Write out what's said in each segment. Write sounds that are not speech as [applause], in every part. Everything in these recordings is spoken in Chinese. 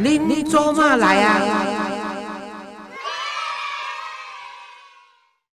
恁做嘛来啊？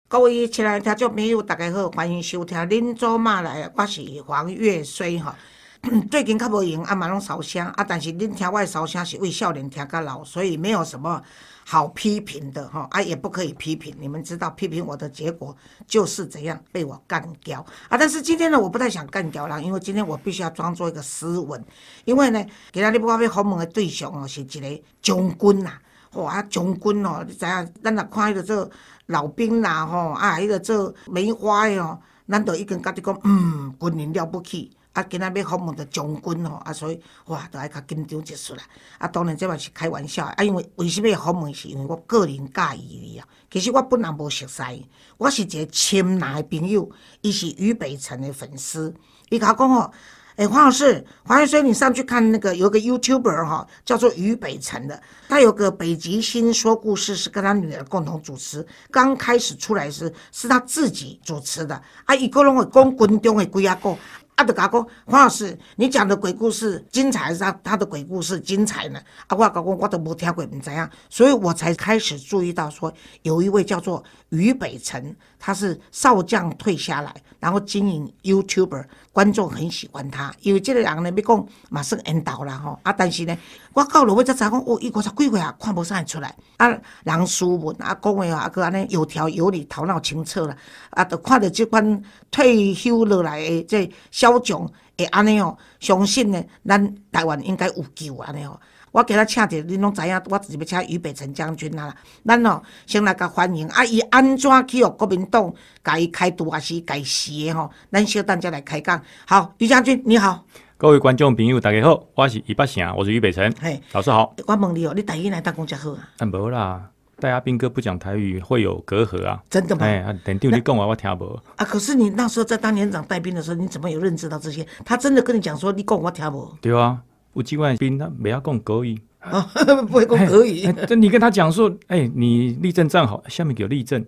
各位亲爱的听众朋友，大家好，欢迎收听《恁做嘛来》，我是黄月水哈。[coughs] 最近较无闲，啊嘛拢烧声啊，但是恁听我的烧声是为少年听较老，所以没有什么好批评的哈，啊也不可以批评。你们知道批评我的结果就是怎样被我干掉啊！但是今天呢，我不太想干掉啦，因为今天我必须要装作一个斯文，因为呢，今仔日我要访问的对象哦，是一个将军呐，哇，将军哦，你知影？咱若看迄个做老兵啦吼，啊，迄个做梅花的哦，咱都已经甲你讲，嗯，军人了不起。啊，今仔要访问着将军吼，啊，所以哇，都爱较紧张一撮啦。啊，当然这嘛是开玩笑，啊，因为为什么要访问？是因为我个人介意你啊。其实我本来无熟悉，我是一个亲男的朋友，伊是俞北辰的粉丝。伊甲我讲吼，诶，黄老师，黄老师，你上去看那个有个 YouTuber 哈，叫做俞北辰的，他有个北极星说故事，是跟他女儿共同主持。刚开始出来时是他自己主持的，啊，伊个人会讲军中的几啊个。啊，就甲讲，黄老师，你讲的鬼故事精彩还是他他的鬼故事精彩呢？啊，我甲讲，我都无听过，唔知样，所以我才开始注意到说，有一位叫做俞北辰，他是少将退下来，然后经营 YouTuber，观众很喜欢他，因为这个人呢，要讲马上引导啦吼，啊，但是呢，我到了尾才知讲，哦，伊五十几岁啊，看无啥会出来，啊，人斯文啊，讲话啊，佮安尼有条有理，头脑清澈了，啊，都看到这款退休落来的这。小众会安尼哦，相信呢，咱台湾应该有救安尼哦。我今日请着恁拢知影，我直接要请俞北辰将军啊。咱哦，先来甲欢迎啊！伊安怎去哦？国民党甲伊开除还是改死的吼？咱小等再来开讲。好，俞将军你好，各位观众朋友大家好，我是俞北城，我是俞北辰。嘿，老师好。我问你哦，你台语来当讲遮好啊？啊，无啦。戴阿兵哥不讲台语会有隔阂啊？真的吗？哎，等丢你讲完我听无。啊，可是你那时候在当连长带兵的时候，你怎么有认知到这些？他真的跟你讲说你讲我听无？对啊，有几万兵他不要讲国语啊，[laughs] 不会讲国语。这你跟他讲说，哎，你立正站好，下面有立正，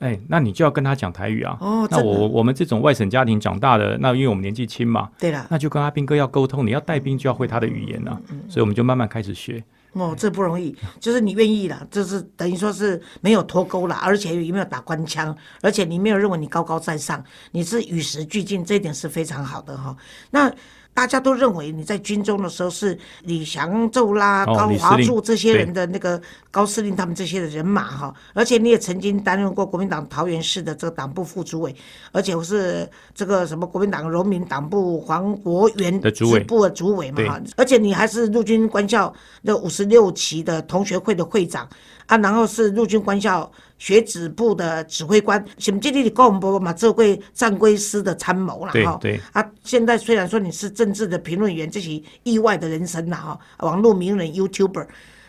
哎，那你就要跟他讲台语啊。哦，那我我们这种外省家庭长大的，那因为我们年纪轻嘛，对了，那就跟阿兵哥要沟通，你要带兵就要会他的语言呐，所以我们就慢慢开始学。哦，这不容易，就是你愿意了，就是等于说是没有脱钩了，而且也没有打官腔，而且你没有认为你高高在上，你是与时俱进，这一点是非常好的哈。那。大家都认为你在军中的时候是李祥宙啦、高华柱这些人的那个高司令他们这些的人马哈，而且你也曾经担任过国民党桃园市的这个党部副主委，而且我是这个什么国民党荣民党部黄国元的主委部的主委嘛哈，而且你还是陆军官校的五十六期的同学会的会长啊，然后是陆军官校。学子部的指挥官，甚至你跟我们嘛做过战规师的参谋了哈。对对。啊，现在虽然说你是政治的评论员，这些意外的人生了哈。网络名人 YouTuber，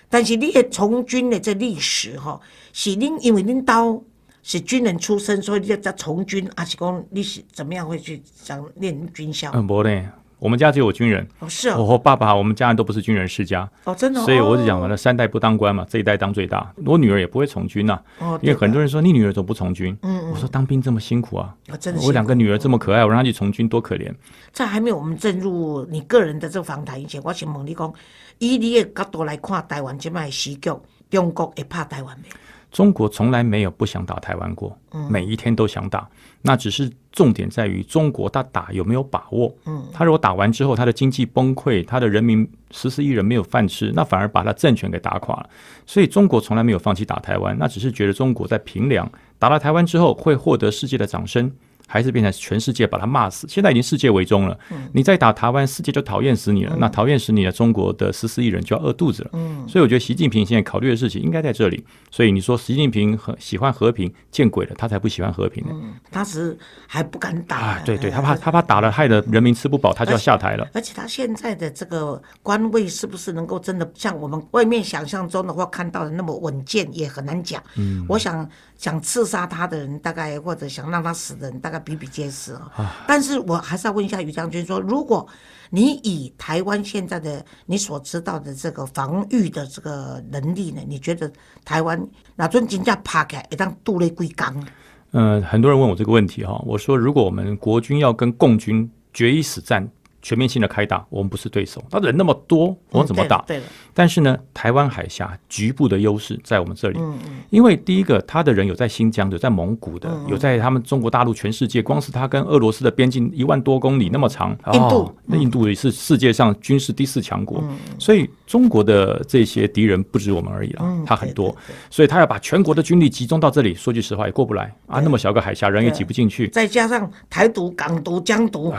但是你也从军的这历史哈，是您因为您刀是军人出身，所以你要从军，还是讲你是怎么样会去想念军校？嗯，不嘞。我们家只有军人，哦是哦，我和爸爸，我们家人都不是军人世家，哦真的，所以我就讲完了，三代不当官嘛，这一代当最大。我女儿也不会从军呐，哦，因为很多人说你女儿怎么不从军？嗯嗯，我说当兵这么辛苦啊，真的，我两个女儿这么可爱，我让她去从军多可怜。在还没有我们进入你个人的这个访谈以前，我先问你讲，以你的角度来看，台湾这卖时局，中国会怕台湾没？中国从来没有不想打台湾过，每一天都想打。那只是重点在于中国他打有没有把握。嗯，他如果打完之后，他的经济崩溃，他的人民十四亿人没有饭吃，那反而把他政权给打垮了。所以中国从来没有放弃打台湾，那只是觉得中国在平凉打了台湾之后会获得世界的掌声。还是变成全世界把他骂死，现在已经世界为中了。你再打台湾，世界就讨厌死你了。那讨厌死你了，中国的十四亿人就要饿肚子了。所以我觉得习近平现在考虑的事情应该在这里。所以你说习近平很喜欢和平，见鬼了，他才不喜欢和平呢。他是还不敢打。对对，他怕他怕打了，害得人民吃不饱，他就要下台了。而且他现在的这个官位是不是能够真的像我们外面想象中的话看到的那么稳健，也很难讲。嗯，我想。想刺杀他的人，大概或者想让他死的人，大概比比皆是啊。但是我还是要问一下于将军说，如果你以台湾现在的你所知道的这个防御的这个能力呢，你觉得台湾哪尊金价趴开一当杜雷龟缸？嗯，很多人问我这个问题哈，我说如果我们国军要跟共军决一死战。全面性的开打，我们不是对手。他人那么多，我们怎么打？对了，但是呢，台湾海峡局部的优势在我们这里，嗯嗯，因为第一个，他的人有在新疆的，有在蒙古的，有在他们中国大陆全世界，光是他跟俄罗斯的边境一万多公里那么长，印度。哦那印度也是世界上军事第四强国，所以中国的这些敌人不止我们而已啦，嗯他很多。所以他要把全国的军力集中到这里，说句实话也过不来。啊，那么小个海峡人也挤不进去，再加上台独、港独、疆独、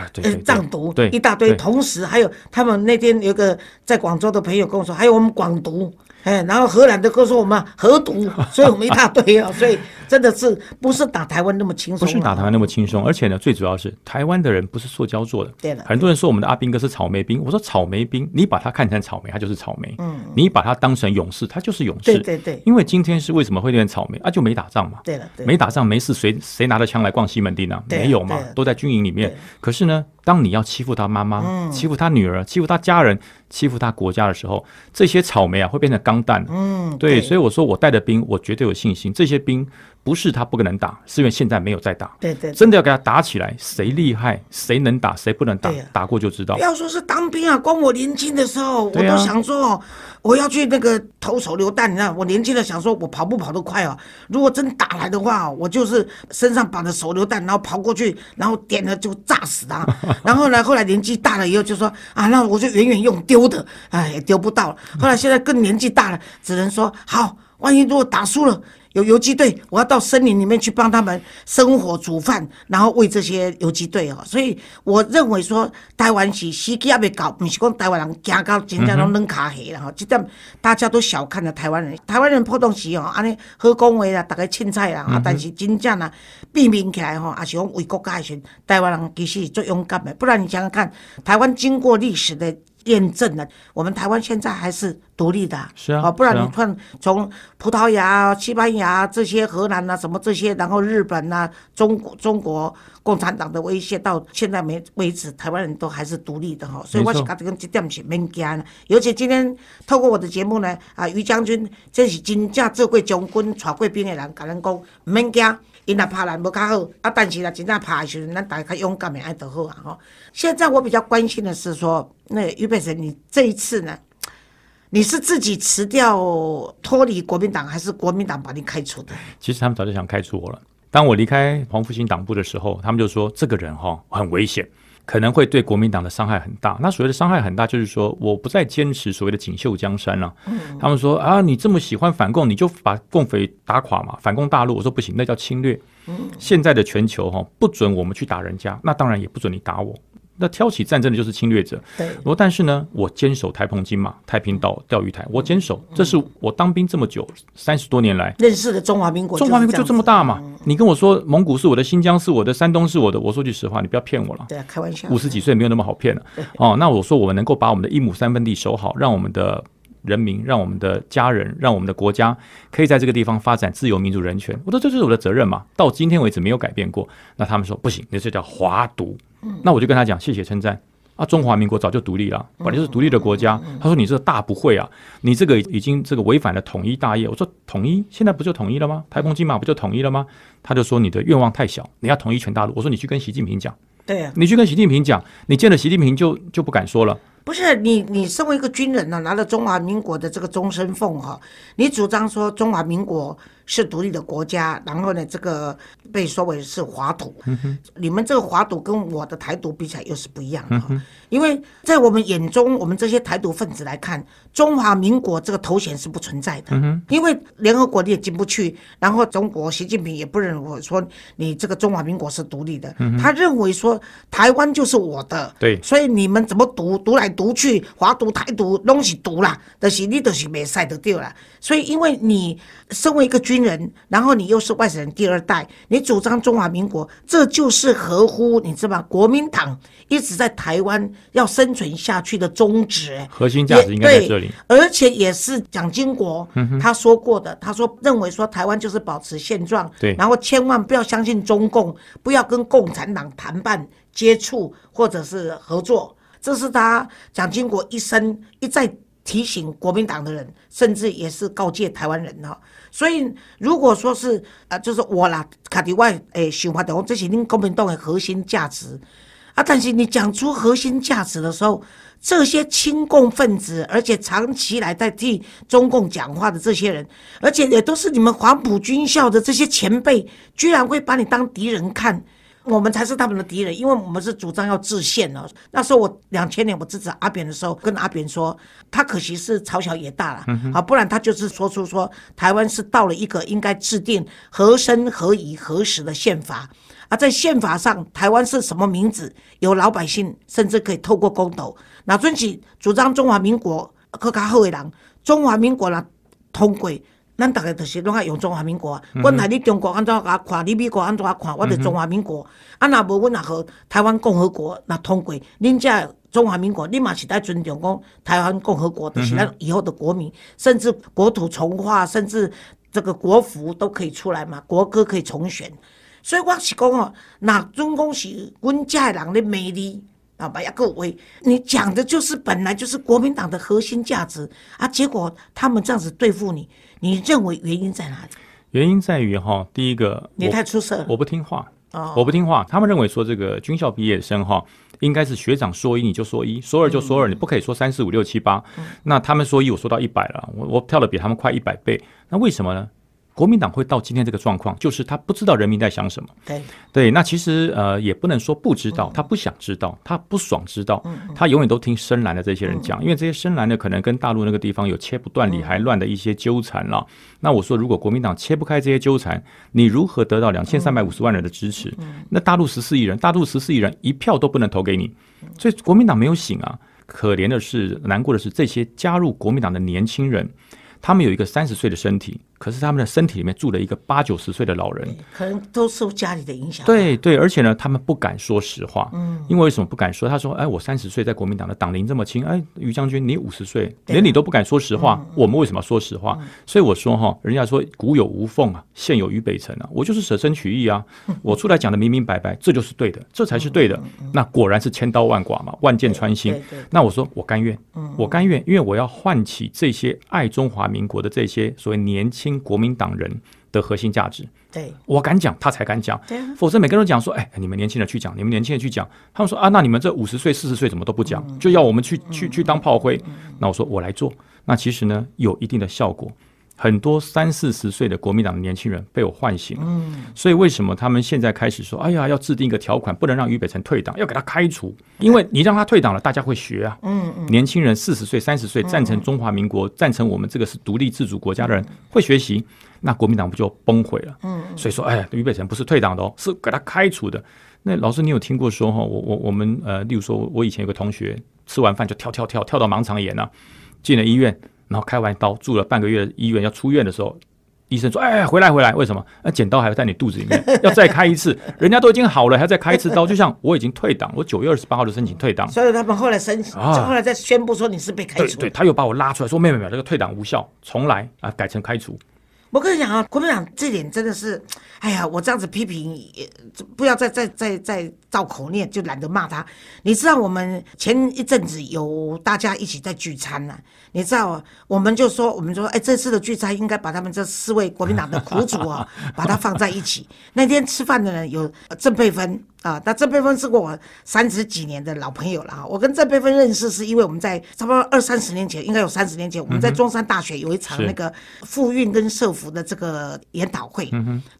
藏独，对。一大堆，对同时还有他们那天有个在广州的朋友跟我说，还有我们广独。哎，然后荷兰的跟我说我们核毒，[laughs] 所以我们一大堆啊，所以真的是不是打台湾那么轻松啊，不是打台湾那么轻松，而且呢，最主要是台湾的人不是塑胶做的。对了很多人说我们的阿兵哥是草莓兵，我说草莓兵，你把它看成草莓，它就是草莓；嗯，你把它当成勇士，它就是勇士。对对对因为今天是为什么会变成草莓啊？就没打仗嘛。对了，对没打仗没事，谁谁拿着枪来逛西门町啊？没有嘛都在军营里面可是呢，当你要欺负他妈妈、欺负他女儿、欺负他家人、欺负他国家的时候，这些草莓啊会变成钢弹。嗯，对，所以我说我带的兵，我绝对有信心。这些兵不是他不可能打，是因为现在没有在打。对对，真的要给他打起来，谁厉害，谁能打，谁不能打打过就知道不。要说是当兵啊，光我年轻的时候，我都想说哦，我要去那个投手榴弹。你看，我年轻的想说，我跑步跑得快哦。如果真打来的话，我就是身上绑着手榴弹，然后跑过去，然后点了就炸死他。[laughs] 然后呢，后来年纪大了以后就说啊，那我就远远用丢的，哎，也丢不到了。后来现在更年纪大了，只能说好，万一如果打输了。有游击队，我要到森林里面去帮他们生火煮饭，然后为这些游击队哦。所以我认为说，台湾是司机也未搞，不是讲台湾人惊到真正拢软卡黑了哈。这点大家都小看了台湾人，台湾人破东西哦，安尼好讲话啦，大家凊彩啦，啊，但是真正啊，避免起来吼，也是讲为国家的时候，台湾人其实是最勇敢的。不然你想想看，台湾经过历史的。验证了，我们台湾现在还是独立的、是啊哦，不然你看从葡萄牙、西班牙这些、荷兰啊什么这些，然后日本啊、中国中国共产党的威胁，到现在没为止，台湾人都还是独立的哈、所以我是没错觉得跟这点是免惊的。尤其今天透过我的节目呢，啊，于将军这是真正做过将军、带贵兵的人，甲咱讲唔免惊。因若拍咱无较好，啊，但是若真正拍的时候，咱大家勇敢的爱就好啊吼。现在我比较关心的是说，那个于北辰，你这一次呢，你是自己辞掉脱离国民党，还是国民党把你开除的？其实他们早就想开除我了。当我离开黄复兴党部的时候，他们就说这个人哈很危险，可能会对国民党的伤害很大。那所谓的伤害很大，就是说我不再坚持所谓的锦绣江山了、他们说啊，你这么喜欢反共，你就把共匪打垮嘛，反攻大陆。我说不行，那叫侵略。现在的全球哈不准我们去打人家，那当然也不准你打我。那挑起战争的就是侵略者。对我但是呢，我坚守台澎金马、太平岛钓鱼台，我坚守，这是我当兵这么久三十多年来认识的中华民国，中华民国就这么大。大嘛？你跟我说蒙古是我的，新疆是我的，山东是我的，我说句实话，你不要骗我了。对啊，开玩笑。五十几岁没有那么好骗了哦。那我说我们能够把我们的一亩三分地守好，让我们的人民、让我们的家人、让我们的国家可以在这个地方发展自由、民主、人权，我说这就是我的责任嘛。到今天为止没有改变过。那他们说不行，那这叫华独。那我就跟他讲，谢谢称赞。啊，中华民国早就独立了，本来就是独立的国家。他说：“你这个大不会啊，你这个已经这个违反了统一大业。”我说：“统一现在不就统一了吗？台风金马不就统一了吗？”他就说：“你的愿望太小，你要统一全大陆。”我说：“你去跟习近平讲，对啊，你去跟习近平讲，你见了习近平就就不敢说了。不是你，你身为一个军人呢、拿了中华民国的这个终身俸哈，你主张说中华民国是独立的国家，然后呢，这个被说为是华独。你们这个华土跟我的台独比起来又是不一样的哈，因为在我们眼中，我们这些台独分子来看，中华民国这个头衔是不存在的，因为联合国你也进不去，然后中国习近平也不认为说你这个中华民国是独立的，他认为说台湾就是我的，对。所以你们怎么独独来读去，华独、台独拢是独啦，但、是你都是没晒得掉啦。所以，因为你身为一个军人，然后你又是外省人第二代，你主张中华民国，这就是合乎你知道吗？国民党一直在台湾要生存下去的宗旨、哎核心价值应该在这里。而且也是蒋经国他说过的，他说认为说台湾就是保持现状，对然后千万不要相信中共，不要跟共产党谈判、接触或者是合作，这是他蒋经国一生一再提醒国民党的人，甚至也是告诫台湾人哈。所以如果说是呃，就是我啦，卡迪外诶想法的，这是恁国民党的核心价值。啊，但是你讲出核心价值的时候，这些亲共分子，而且长期来在替中共讲话的这些人，而且也都是你们黄埔军校的这些前辈，居然会把你当敌人看。我们才是他们的敌人，因为我们是主张要制宪的。那时候我两千年我支持阿扁的时候，跟阿扁说，他可惜是朝小也大了，好，不然他就是说出说台湾是到了一个应该制定何生何以何时的宪法，而在宪法上台湾是什么名字，有老百姓甚至可以透过公投，那尊起主张中华民国更加好的人，中华民国呢通过。咱大家就是拢爱用中华民国，阮来你中国安怎甲看，你美国安怎看，我就中华民国。啊，若无阮若和台湾共和国那通过，恁遮中华民国，你嘛是在尊重讲台湾共和国，就是咱以后的国民，甚至国土重划，甚至这个国服都可以出来嘛，国歌可以重选。所以我是讲哦，那总共是阮遮人的魅力。啊，把呀各位，你讲的就是本来就是国民党的核心价值啊，结果他们这样子对付你，你认为原因在哪里？原因在于哈，第一个你太出色，我不听话，我不听话。他们认为说这个军校毕业生哈，应该是学长说一你就说一，说二就说二，你不可以说三四五六七八。那他们说一，我说到一百了，我我跳的比他们快一百倍，那为什么呢？国民党会到今天这个状况，就是他不知道人民在想什么。对对，那其实呃也不能说不知道，他不想知道，他不爽知道，他永远都听深蓝的这些人讲，因为这些深蓝的可能跟大陆那个地方有切不断理还乱的一些纠缠了。那我说，如果国民党切不开这些纠缠，你如何得到两千三百五十万人的支持？那大陆十四亿人，大陆十四亿人一票都不能投给你，所以国民党没有醒啊！可怜的是，难过的是，这些加入国民党的年轻人。他们有一个三十岁的身体，可是他们的身体里面住了一个八九十岁的老人，可能都受家里的影响。对对，而且呢，他们不敢说实话。嗯，因为为什么不敢说？他说：“哎，我三十岁，在国民党的党龄这么轻，哎，于将军你五十岁，连你都不敢说实话，我们为什么要说实话？”所以我说哈，人家说古有无缝啊，现有于北辰啊，我就是舍身取义啊，我出来讲的明明白白，这就是对的，这才是对的。那果然是千刀万剐嘛，万箭穿心。那我说我甘愿，我甘愿，因为我要唤起这些爱中华。民国的这些所谓年轻国民党人的核心价值，对。我敢讲，他才敢讲，否则每个人都讲说，哎，你们年轻人去讲，你们年轻人去讲，他们说啊，那你们这五十岁、四十岁怎么都不讲，就要我们去去去当炮灰？那我说我来做，那其实呢有一定的效果。很多三四十岁的国民党的年轻人被我唤醒了，所以为什么他们现在开始说：“哎呀，要制定一个条款，不能让俞北辰退党，要给他开除，因为你让他退党了，大家会学啊。”嗯嗯，年轻人四十岁、三十岁赞成中华民国、赞成我们这个是独立自主国家的人会学习，那国民党不就崩毁了？嗯所以说，哎，俞北辰不是退党的哦，是给他开除的。那老师，你有听过说哈？我我我们呃，例如说，我以前有个同学吃完饭就跳跳跳跳到盲肠炎了，进了医院。然后开完刀住了半个月医院，要出院的时候，医生说：“哎，回来回来，为什么？那剪刀还要在你肚子里面，[laughs] 要再开一次。人家都已经好了，还要再开一次刀。就像我已经退档，我九月二十八号就申请退档，所以他们后来申请，后来再宣布说你是被开除。对，他又把我拉出来说：妹妹妹，这个退档无效，重来啊，改成开除。”我跟你讲啊，国民党这点真的是，哎呀，我这样子批评，不要再再再再造口念，就懒得骂他。你知道我们前一阵子有大家一起在聚餐呢，你知道，我们就说，我们说，哎，这次的聚餐应该把他们这四位国民党的苦主啊，[laughs] 把它放在一起。那天吃饭的人有郑佩芬。啊，那郑佩芬是我三十几年的老朋友了哈。我跟郑佩芬认识是因为我们在差不多二三十年前，应该有三十年前，我们在中山大学有一场那个复运跟社服的这个研讨会。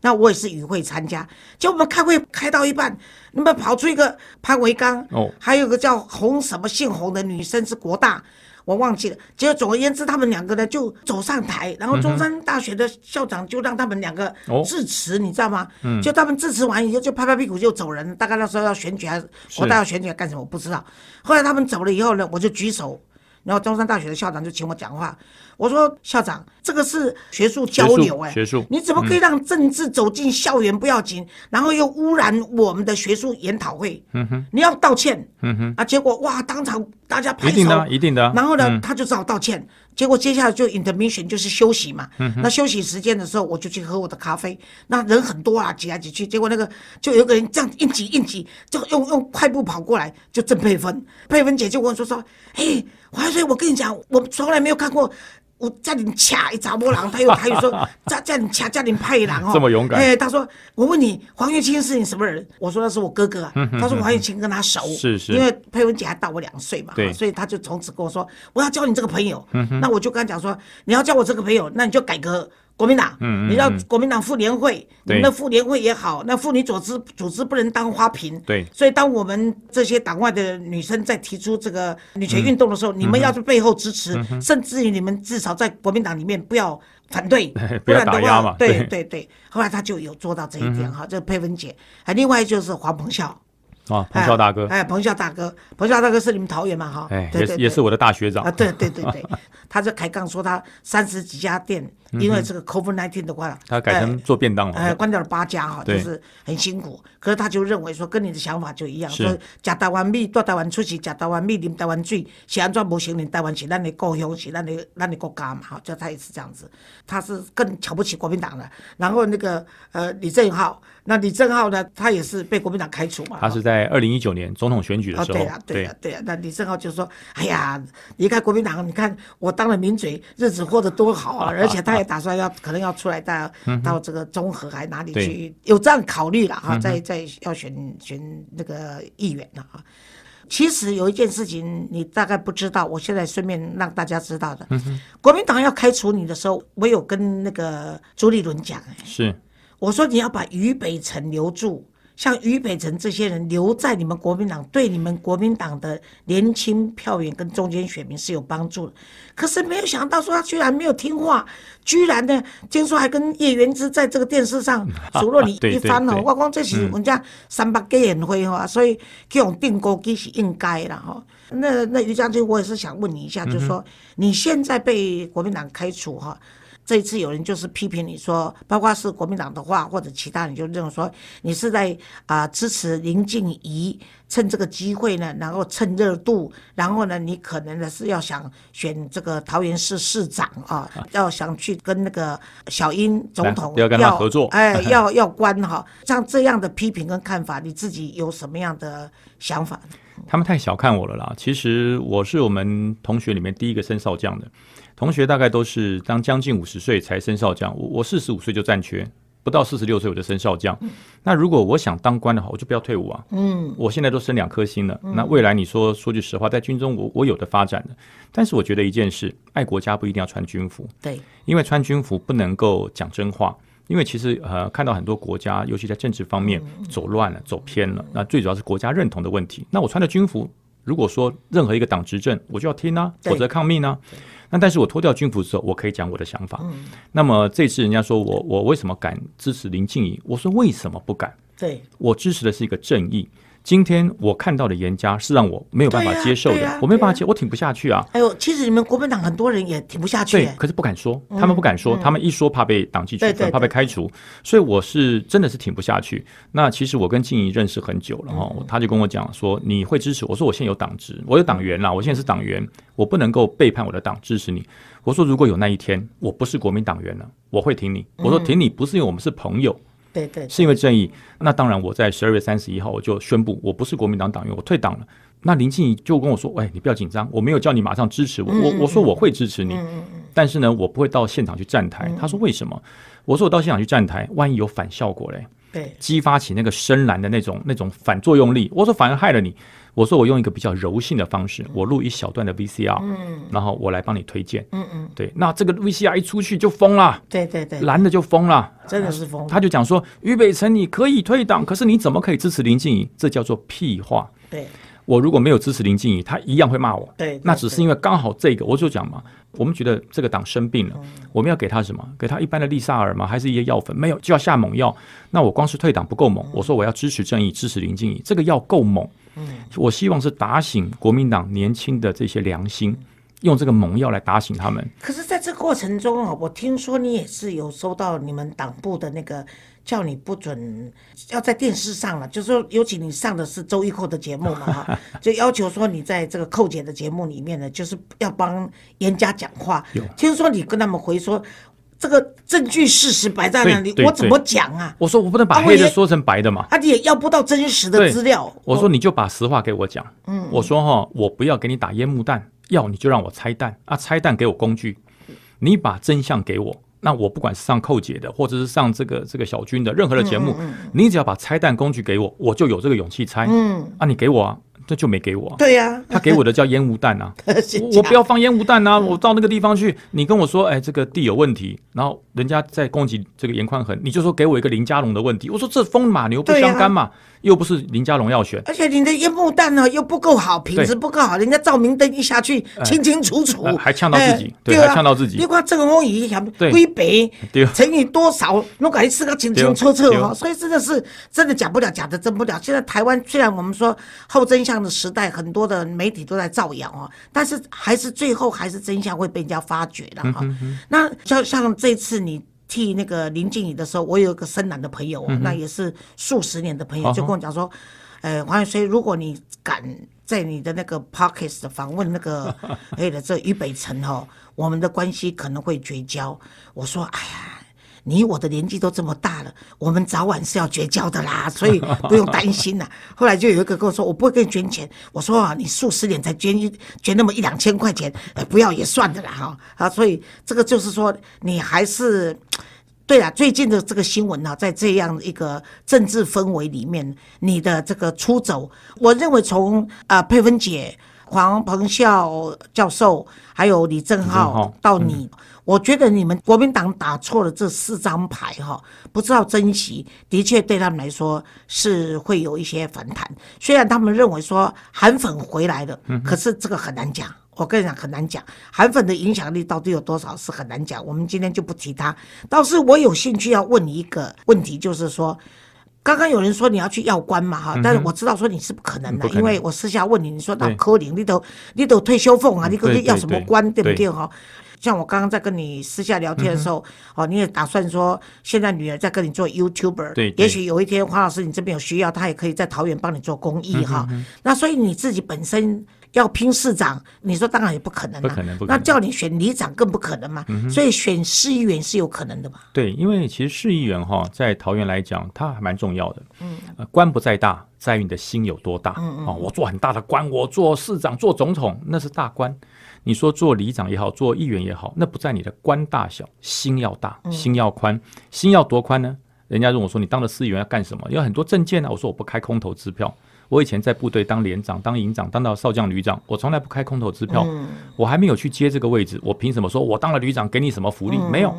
那我也是与会参加，就我们开会开到一半，那么跑出一个潘维刚，哦，还有个叫洪什么姓洪的女生是国大。我忘记了，结果总而言之，他们两个呢就走上台，然后中山大学的校长就让他们两个致辞，你知道吗？就他们致辞完以后，就拍拍屁股就走人。大概那时候要选举还是国大要选举干什么？我不知道。后来他们走了以后呢，我就举手。然后中山大学的校长就请我讲话，我说校长，这个是学术交流，哎，学术，你怎么可以让政治走进校园不要紧，然后又污染我们的学术研讨会？嗯哼，你要道歉。嗯哼，啊，结果哇，当场大家拍手，一定的，一定的。然后呢，他就只好道歉。结果接下来就 intermission 就是休息嘛。嗯那休息时间的时候，我就去喝我的咖啡。那人很多啊，挤来挤去。结果那个就有个人这样硬挤硬挤，就用用快步跑过来，就郑佩芬。佩芬姐就跟我说说，嘿。华瑞，我跟你讲，我从来没有看过我叫你掐一查波郎，他又他又说叫叫你掐叫你派郎哦，这么勇敢哎，他说我问你黄月清是你什么人？我说那是我哥哥啊。他说黄月清跟他熟，是是因为佩文姐还大我两岁嘛，所以他就从此跟我说我要交你这个朋友。那我就跟他讲说你要交我这个朋友，那你就改革。国民党，你要国民党妇联会，你们的妇联会也好，那妇女组织组织不能当花瓶。对，所以当我们这些党外的女生在提出这个女权运动的时候，你们要在背后支持，甚至于你们至少在国民党里面不要反对，[laughs] 不然的话，对对。对对。后来他就有做到这一点哈，这个佩芬姐，还另外就是黄鹏孝，啊，彭孝大哥，哎，彭孝大哥，彭孝大哥是你们桃园嘛哈？哎，对对对也是也是我的大学长啊，，对对对对，[laughs] 他在开杠说他三十几家店，因为这个 COVID nineteen 的话，他改成做便当了哎，了，关掉了八家哈，就是很辛苦。可是他就认为说，跟你的想法就一样，说食台湾米、带台湾出去，食台湾米、啉台湾水，是安怎无承认台湾是咱的故乡，是咱的咱的国家嘛？哈，就他也是这样子，他是更瞧不起国民党了。然后那个呃李正浩，那李正浩呢，他也是被国民党开除嘛。他是在二零一九年总统选举的哦，时候对啊，，对啊，对啊。那李正浩就说：“哎呀，离开国民党，你看我当了名嘴，日子过得多好啊！[laughs] 而且他也打算要可能要出来到到这个中和还哪里去，有这样考虑了哈，再再要选选那个议员了哈。其实有一件事情你大概不知道，我现在顺便让大家知道的，国民党要开除你的时候，我有跟那个朱立伦讲，哎是我说你要把俞北辰留住，像俞北辰这些人留在你们国民党，对你们国民党的年轻票源跟中间选民是有帮助的。可是没有想到说他居然没有听话，居然呢，听说还跟叶元之在这个电视上数落你一番哦我讲这是人家三八给宴会哈，所以这种定钩机是应该的哈。那那于将军，我也是想问你一下，就是说你现在被国民党开除哈，这一次有人就是批评你说，包括是国民党的话，或者其他人就认为说你是在啊、支持林静怡，趁这个机会呢，然后趁热度，然后呢，你可能呢是要想选这个桃园市市长啊，要想去跟那个小英总统要跟他合作哎，要要关哈，像这样的批评跟看法，你自己有什么样的想法？他们太小看我了啦。其实我是我们同学里面第一个升少将的，同学大概都是当将近五十岁才升少将，我我四十五岁就战缺。不到四十六岁我就升少将，那如果我想当官的话，我就不要退伍啊。嗯，我现在都升两颗星了，那未来你说说句实话，在军中我我有的发展的，但是我觉得一件事，爱国家不一定要穿军服，对，因为穿军服不能够讲真话。因为其实呃，看到很多国家，尤其在政治方面走乱了、走偏了，那最主要是国家认同的问题。那我穿的军服，如果说任何一个党执政，我就要听啊，否则抗命啊。那但是我脱掉军服之后，我可以讲我的想法。那么这次人家说我我为什么敢支持林静怡？我说为什么不敢？对，我支持的是一个正义。今天我看到的严家是让我没有办法接受的，我没有办法接，我挺不下去啊。还有，其实你们国民党很多人也挺不下去耶，对可是不敢说，他们不敢说，他们一说怕被党纪处分，怕被开除，所以我是真的是挺不下去。那其实我跟静怡认识很久了哈，他就跟我讲说你会支持我，我说我现在有党职，我有党员啦，我现在是党员，我不能够背叛我的党支持你。我说如果有那一天我不是国民党员了，我会挺你。我说挺你不是因为我们是朋友，对对，是因为正义。那当然，我在十二月三十一号我就宣布我不是国民党党员，我退党了。那林静怡就跟我说：“哎，你不要紧张，我没有叫你马上支持我，我我说我会支持你，但是呢，我不会到现场去站台。”他说：“为什么？”我说：“我到现场去站台，万一有反效果嘞，对，激发起那个深蓝的那种那种反作用力。”我说：“反而害了你。”我说：“我用一个比较柔性的方式，我录一小段的 VCR，嗯，然后我来帮你推荐，嗯嗯，对。那这个 VCR 一出去就疯了，对对对，蓝的就疯了。”真的是疯了，他就讲说，俞北辰你可以退党，可是你怎么可以支持林静怡？这叫做屁话。对我如果没有支持林静怡，他一样会骂我。对，那只是因为刚好这个，我就讲嘛，我们觉得这个党生病了，我们要给他什么？给他一般的利萨尔吗？还是一些药粉？没有，就要下猛药。那我光是退党不够猛，我说我要支持正义，支持林静怡，这个药够猛。我希望是打醒国民党年轻的这些良心，用这个猛药来打醒他们。可是，在这过程中啊，我听说你也是有收到你们党部的那个叫你不准要在电视上了，就是说，尤其你上的是周一扣的节目嘛，哈，[laughs] 就要求说你在这个寇姐的节目里面呢，就是要帮严家讲话有。听说你跟他们回说，这个证据事实摆在那里，我怎么讲啊？我说我不能把黑的说成白的嘛。啊，你也要不到真实的对资料。我说你就把实话给我讲。嗯，我说哈，我不要给你打烟幕弹，要你就让我拆弹啊，拆弹给我工具。你把真相给我，那我不管是上寇姐的，或者是上这个这个小军的任何的节目，你只要把拆弹工具给我，我就有这个勇气拆。嗯，啊，你给我啊。这就没给我，对呀，他给我的叫烟雾弹啊，[laughs] 我我不要放烟雾弹啊，我到那个地方去，你跟我说，哎，这个地有问题，然后人家在攻击这个严宽恒，你就说给我一个林家龙的问题，我说这风马牛不相干嘛。又不是林家龙要选，而且你的烟雾弹呢又不够好，品质不够好，人家照明灯一下去清清楚楚，还呛到自己，对，还呛到自己。你看郑红仪想归北，乘以多少，我感觉是个清清楚楚哈，所以真的是真的假不了，假的真不了。现在台湾虽然我们说后真相的时代，很多的媒体都在造谣啊，但是还是最后还是真相会被人家发掘的哈。那像像这次你。替那个林静怡的时候，我有一个深蓝的朋友，那也是数十年的朋友，就跟我讲说，呃，黄远飞，如果你敢在你的那个 Pockets 访问那个 [laughs] 哎的这俞北辰哈，我们的关系可能会绝交。我说，哎呀。你我的年纪都这么大了，我们早晚是要绝交的啦，所以不用担心啦。[laughs] 后来就有一个跟我说，我不会给你捐钱。我说啊，你数十年才捐一捐那么一两千块钱，不要也算的啦哈啊。所以这个就是说，你还是对了。最近的这个新闻呢，在这样一个政治氛围里面，你的这个出走，我认为从啊佩芬姐、黄鹏孝教授，还有李正浩到你。我觉得你们国民党打错了这四张牌哈，不知道珍惜，的确对他们来说是会有一些反弹。虽然他们认为说韩粉回来了，可是这个很难讲。我跟你讲很难讲，韩粉的影响力到底有多少是很难讲。我们今天就不提他。倒是我有兴趣要问你一个问题，就是说，刚刚有人说你要去要官嘛哈，但是我知道说你是不可能的，因为我私下问你，你说那柯林，你都你都退休俸啊，你可以要什么官，对不对哈？像我刚刚在跟你私下聊天的时候，哦，你也打算说，现在女儿在跟你做 YouTuber，对，也许有一天黄老师你这边有需要，他也可以在桃园帮你做公益哈。那所以你自己本身要拼市长，你说当然也不可能，不可能，不可能。那叫你选里长更不可能嘛。所以选市议员是有可能的嘛。对，因为其实市议员哈，在桃园来讲，他还蛮重要的。嗯，官不在大，在于你的心有多大。嗯嗯。哦，我做很大的官，我做市长、做总统，那是大官。你说做里长也好，做议员也好，那不在你的官大小，心要大，心要宽，心要多宽呢？人家问我说你当了司议员要干什么？有很多证件呢。我说我不开空头支票。我以前在部队当连长、当营长、当到少将、旅长，我从来不开空头支票。我还没有去接这个位置，我凭什么说我当了旅长给你什么福利？没有。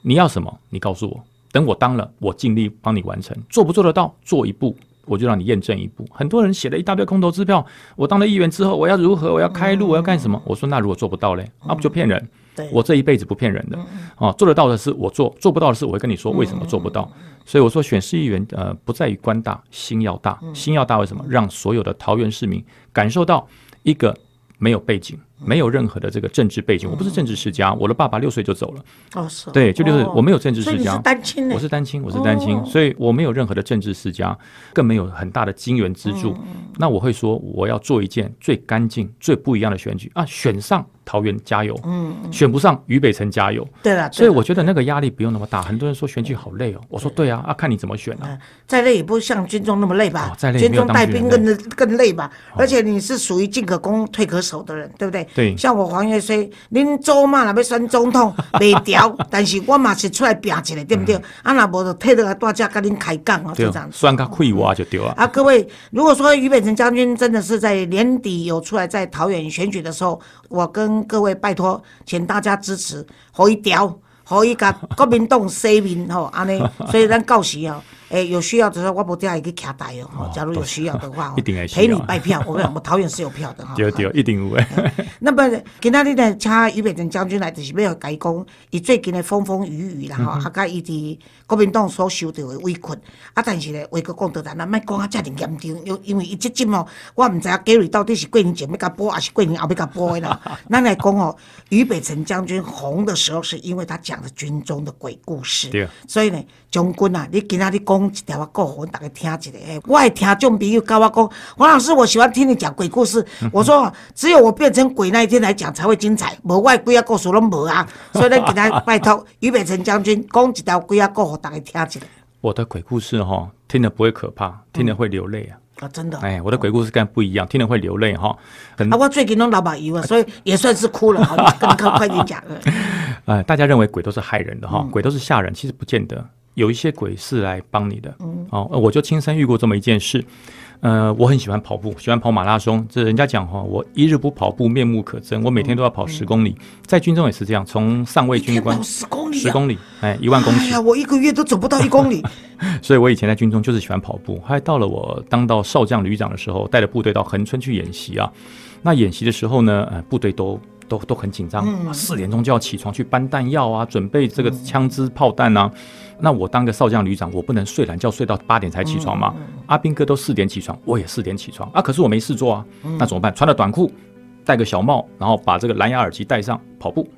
你要什么？你告诉我。等我当了，我尽力帮你完成。做不做得到？做一步。我就让你验证一步。很多人写了一大堆空头支票，我当了议员之后，我要如何？我要开路，我要干什么？我说那如果做不到嘞，那不就骗人？我这一辈子不骗人的。哦，做得到的事我做，做不到的事我会跟你说为什么做不到。所以我说选市议员，呃，不在于官大，心要大，心要大为什么？让所有的桃园市民感受到一个没有背景。没有任何的这个政治背景，我不是政治世家，我的爸爸六岁就走了。哦，是。对，就六岁我没有政治世家。单亲我是单亲，我是单亲，所以我没有任何的政治世家，更没有很大的金源资助。那我会说，我要做一件最干净、最不一样的选举啊！选上桃园加油，嗯，选不上渝北城加油。对了，所以我觉得那个压力不用那么大。很多人说选举好累哦，我说对啊，啊，看你怎么选啊。再累也不像军中那么累吧？再累军中带兵更更累吧？而且你是属于进可攻退可守的人，对不对？对。像我黄。所以，恁祖嘛，若要选总统，未调，[laughs] 但是我嘛是出来拼一个，对不对？啊，那无就退落来大家跟恁开讲哦，就这样。算个废话就对了。啊，各位，如果说俞北辰将军真的是在年底有出来在桃园选举的时候，我跟各位拜托，请大家支持，可以调，可以甲国民党 [laughs] 洗面吼，安尼，所以咱到时哦。哎，有需要的时候，我不定也可以卡带哦。假如有需要的话，[laughs] 一定陪你拜票。我跟我们桃园是有票的哈。对对，一定有诶。[laughs] 那么今仔日呢，请俞北辰将军来，就是要甲伊讲，伊最近的风风雨雨啦吼，啊，甲伊伫国民党所受到的委屈，啊，但是呢，话个讲到咱，咱莫讲啊，遮尔严重，因因为伊即阵哦，我毋知影 Gary 到底是过年前要甲播，还是过年后要甲播的啦。[laughs] 咱来讲哦，俞北辰将军红的时候，是因为他讲的军中的鬼故事。对。所以呢，将军啊，你今仔日讲。讲一条我讲，大家听一下。哎，我爱听众朋友跟我讲，黄老师，我喜欢听你讲鬼故事。我说，只有我变成鬼那一天来讲才会精彩，无外鬼啊故事拢无啊。所以呢，给他拜托俞北辰将军讲一条鬼啊故，大家听一下。我的鬼故事哈，听了不会可怕，听了会流泪啊。啊，真的！哎，我的鬼故事跟不一样，听了会流泪哈。啊，我最近拢老把油啊，所以也算是哭了。[laughs] 跟快快点讲。[laughs] 呃，大家认为鬼都是害人的哈，嗯鬼都是吓人，其实不见得，有一些鬼是来帮你的。嗯哦，呃我就亲身遇过这么一件事。呃，我很喜欢跑步，喜欢跑马拉松。这人家讲哈，我一日不跑步，面目可憎。我每天都要跑十公里，在军中也是这样，从上尉军官十公里、啊，十公里，哎，一万公里哎呀，。我一个月都走不到一公里。[laughs] 所以我以前在军中就是喜欢跑步。后来到了我当到少将旅长的时候，带着部队到横村去演习啊。那演习的时候呢，呃，部队都都都很紧张，啊四点钟就要起床去搬弹药啊，准备这个枪支炮弹啊。那我当个少将旅长，我不能睡懒觉睡到八点才起床吗。阿兵哥都四点起床，我也四点起床啊。可是我没事做啊，那怎么办？穿了短裤，戴个小帽，然后把这个蓝牙耳机戴上，跑步。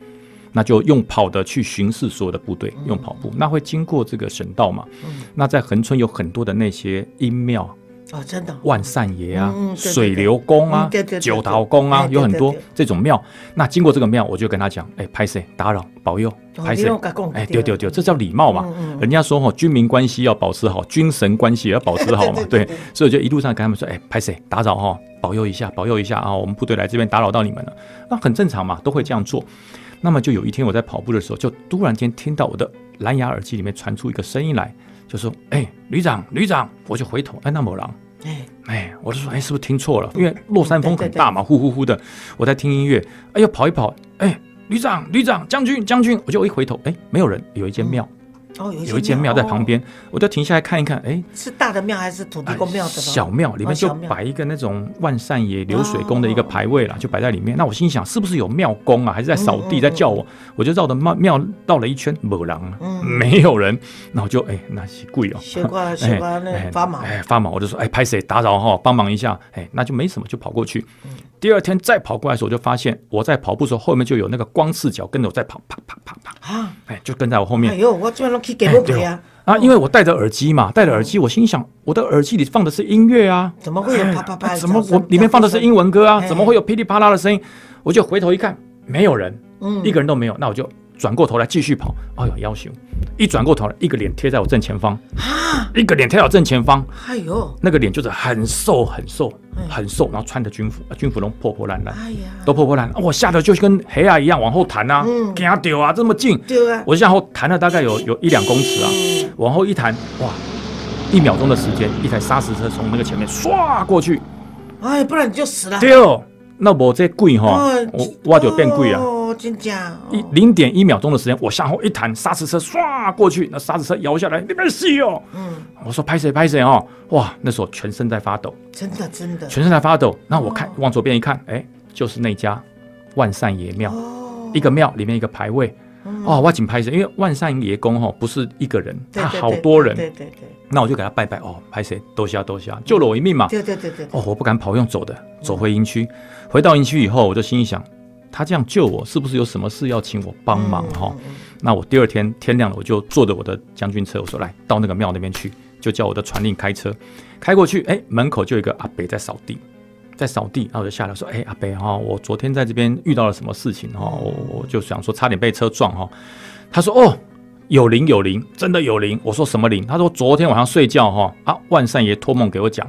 那就用跑的去巡视所有的部队，用跑步，那会经过这个省道嘛？那在横村有很多的那些阴庙，哦，真的，万善爷啊、水流宫啊九桃宫啊有很多这种庙。那经过这个庙，我就跟他讲：“哎，拍谁打扰，保佑，哦拍谁？哎，对对对对，这叫礼貌嘛嗯。人家说哈，军民关系要保持好，军神关系也要保持好嘛对。所以我就一路上跟他们说：“哎，拍谁打扰哈，保佑一下，保佑一下啊！我们部队来这边打扰到你们了，那很正常嘛，都会这样做。”那么就有一天我在跑步的时候，就突然间听到我的蓝牙耳机里面传出一个声音来，就说：“哎，旅长，旅长！”我就回头，哎，那某狼。哎，哎，我就说，哎，是不是听错了？因为落山风很大嘛，呼呼呼的，我在听音乐，哎呦，跑一跑，哎，旅长，旅长，将军，将军，我就一回头，哎，没有人，有一间庙，哦，有一间庙在旁，边，我就停下来看一看，哎，哦是大的庙还是土地公庙？小庙里面就摆一个那种万善爷流水宫的一个牌位啦，就摆在里面。那我心想，是不是有庙公啊，还是在扫地在叫我？我就绕着庙庙绕了一圈，没人没有人。那我就哎，那是贵哦，小瓜小 [laughs] 瓜那发毛，哎，发毛，我就说，哎，拍谁打扰哈，帮忙一下，哎，那就没什么，就跑过去。嗯第二天再跑过来的时候，我就发现我在跑步的时候，后面就有那个光刺脚跟着我在跑，啪啪啪啪，啊，哎，就跟在我后面哎。呦，我这边都去给不给啊？啊，因为我戴着耳机嘛，戴着耳机，我心想，我的耳机里放的是音乐啊，怎么会有啪啪啪怎么我里面放的是英文歌啊？哎怎么会有噼里啪啦的声音？我就回头一看，没有人，嗯一个人都没有。那我就转过头来继续跑。哎呦，要求！一转过头来，一个脸贴在我正前方，啊，一个脸贴在我正前方，哎呦，那个脸就是很瘦很瘦嗯很瘦，然后穿着军服，啊军服都破破烂烂，哎呀，都破破烂烂。我吓得就跟黑啊一样往后弹啊，嗯。给他丢啊，这么近，对啊，我就向后弹了大概有有一两公尺啊，嗯。往后一弹，哇，一秒钟的时间，一台砂石车从那个前面唰过去，哎，不然你就死了。对哦，那我这贵哈哎，我我就变贵啊。哦，真假？一零点一秒钟的时间，我向后一弹，砂石车唰过去，那砂石车摇下来，你别戏哦。嗯，我说拍谁拍谁哦，哇，那时候全身在发抖，真的真的。全身在发抖。那我看往左边一看，哎，就是那家万善爷庙，哦，一个庙里面一个牌位。哦，我紧拍谁？因为万善爷公哈不是一个人，他好多人。对对对那我就给他拜拜哦，拍谁多谢多谢，救了我一命嘛。对对对对对。哦，我不敢跑，用走的，走回营区。回到营区以后，我就心里想，他这样救我，是不是有什么事要请我帮忙哈、那我第二天天亮了，我就坐着我的将军车，我说来到那个庙那边去，就叫我的传令开车，开过去，哎，门口就有一个阿伯在扫地，在扫地，然后我就下来说，哎，阿伯哈、我昨天在这边遇到了什么事情哈、我我就想说差点被车撞哈、他说哦。有灵有灵，真的有灵。我说什么灵？他说昨天晚上睡觉哈啊，万善爷托梦给我讲，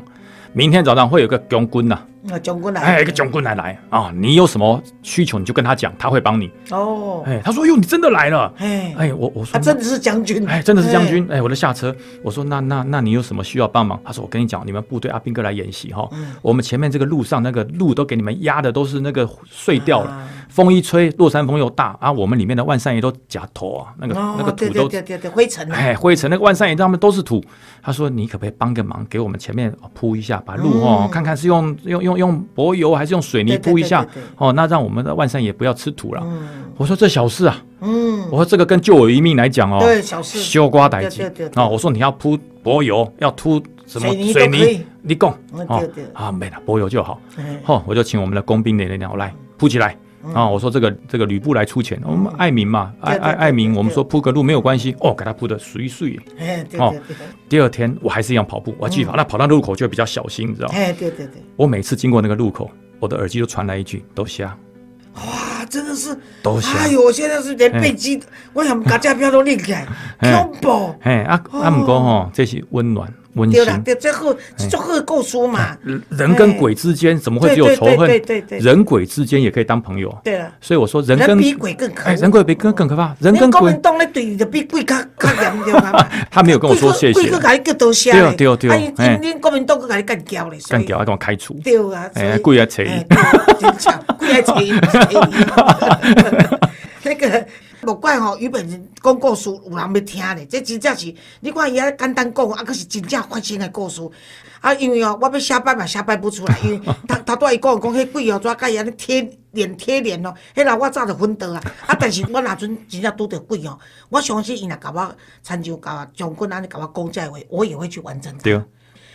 明天早上会有个将军呐、那将军来，哎，一个将军来来啊，你有什么需求你就跟他讲，他会帮你。哦，哎，他说哟，你真的来了。哎，哎，我我说他真的是将军，哎，真的是将军。哎，我就下车，我说那那那你有什么需要帮忙？他说我跟你讲，你们部队阿兵哥来演习哈，嗯我们前面这个路上那个路都给你们压的都是那个碎掉了，啊风一吹，落山风又大啊，我们里面的万善爷都夹头啊，那个哦，那个土都对对对对，灰尘啊，哎，灰尘那个万善爷他们都是土。他说：“你可不可以帮个忙，给我们前面铺一下，把路哦，看看是用用用用柏油还是用水泥铺一下哦，那让我们的万山也不要吃土了。嗯我说：“这小事啊，嗯，我说这个跟救我一命来讲哦，对小事修瓜代机对对对对哦。我说你要铺柏油，要铺什么水泥你讲哦嗯对对啊，没了，柏油就好。哎哦，我就请我们的工兵连连长来铺起来。啊，我说这个这个吕布来出钱，我们爱民嘛，爱爱爱民，我们说铺个路没有关系，哦，给他铺的水水。哎，对哦对对，第二天我还是一样跑步，我要继续跑，那跑到路口就会比较小心，你知道吗？哎，对对对，我每次经过那个路口，我的耳机就传来一句“都瞎，哇，真的是，都瞎哎呦，我现在是连背肌，我想把价票都拎起来，哎恐怖”。嘿啊啊，不过吼，这是温暖温馨。对啦，对，这好，这好的故事嘛。人跟鬼之间怎么会只有仇恨？对对对，人鬼之间也可以当朋友。对了，所以我说人跟比鬼更可怕。人鬼比更更可怕。人跟鬼。国民对你的比鬼更更严重啊！[laughs] 他没有跟我说谢谢。鬼哥给你叫多谢。对对对。哎，恁国民党给你干掉嘞。干掉，还给我开除。对啊。哎，鬼来扯。鬼来扯。[laughs] [laughs] 那个。莫怪吼，原本讲故事有人要听咧，这真正是你看伊遐简单讲，啊，可是真正发生的故事。啊，因为哦，我要写摆嘛，写摆不出来，因为头头拄伊讲讲迄鬼哦，怎甲伊安尼贴脸贴脸咯，迄人我早就昏倒啊。啊，但是我若阵真正拄着鬼哦，我相信伊若甲我参照甲将军安尼甲我讲这话，我也会去完成。对。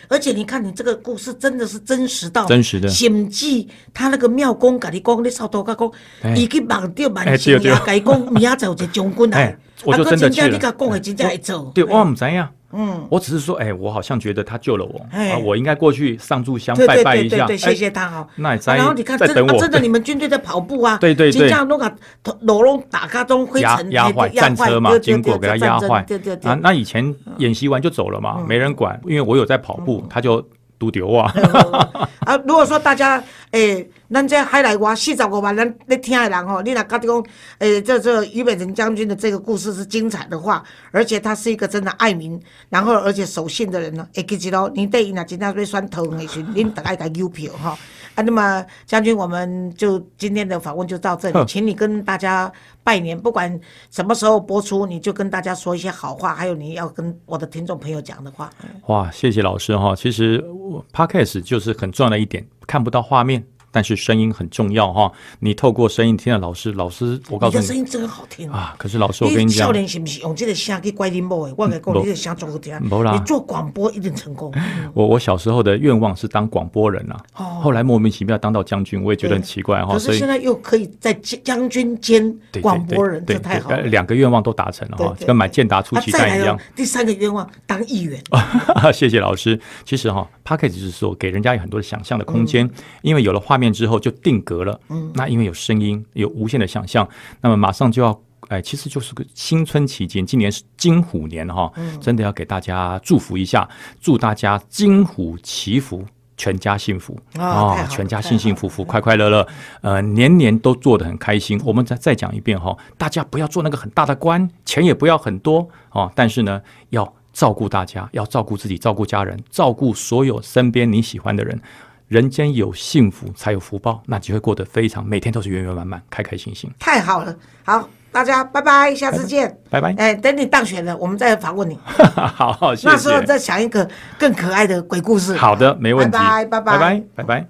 而且你看，你这个故事真的是真实到真实的，甚至他那个庙公跟你讲，你扫头甲讲，伊去望到万幸呀，甲伊讲明仔载有一个将军来，[laughs] 我就真的去了。你甲讲的真正会做，对，我唔知呀。嗯，我只是说，哎，我好像觉得他救了我，啊，我应该过去上炷香拜拜一下，谢谢他哈。那在，然后你看，真真的，你们军队在跑步啊，对 [laughs] 对对，这样弄个楼龙打开中灰尘压坏战车嘛，经过给他压坏，对对对。啊，那以前演习完就走了嘛，没人管，因为我有在跑步，他就。都丢啊！[laughs] 啊，如果说大家诶，咱这海内外四十五万人咧听的人吼，你若觉得讲诶，这这俞北辰将军的这个故事是精彩的话，而且他是一个真的爱民，然后而且守信的人呢，会记住咯。你对伊若真正要选投的时，恁大家给邮票哈。啊，那么将军，我们就今天的访问就到这里，请你跟大家拜年，不管什么时候播出，你就跟大家说一些好话，还有你要跟我的听众朋友讲的话。哇，谢谢老师哈，其实 podcast 就是很重要的一点，看不到画面。但是声音很重要哈，你透过声音听到老师，老师我告诉你，你的声音真好听啊！可是老师，我跟你讲，少年是不是用这个声去拐你某的？我跟你讲，你这声做好听，你做广播一定成功。[laughs] 我我小时候的愿望是当广播人啊，后来莫名其妙当到将军，我也觉得很奇怪哈。可是现在又可以在将军兼广播人，这太好了。两个愿望都达成了哈，跟买健达出奇蛋一样。第三个愿望当议员。[laughs] 谢谢老师。其实哈 p a c k e t 就是说给人家有很多的想象的空间，因为有了画面之后就定。格了，嗯，那因为有声音，有无限的想象，那么马上就要，哎，其实就是个新春期间，今年是金虎年哈，真的要给大家祝福一下，祝大家金虎祈福，全家幸福啊，全家幸幸福福，快快乐乐，呃，年年都做的很开心。我们再再讲一遍哈，大家不要做那个很大的官，钱也不要很多哦，但是呢，要照顾大家，要照顾自己，照顾家人，照顾所有身边你喜欢的人。人间有幸福才有福报，那就会过得非常，每天都是圆圆满满、开开心心。太好了，好，大家拜拜，下次见，[laughs] 拜拜。哎，等你当选了，我们再访问你。[laughs] 好，谢谢。那时候再想一个更可爱的鬼故事。好的，没问题。拜拜，拜拜，拜拜，拜拜。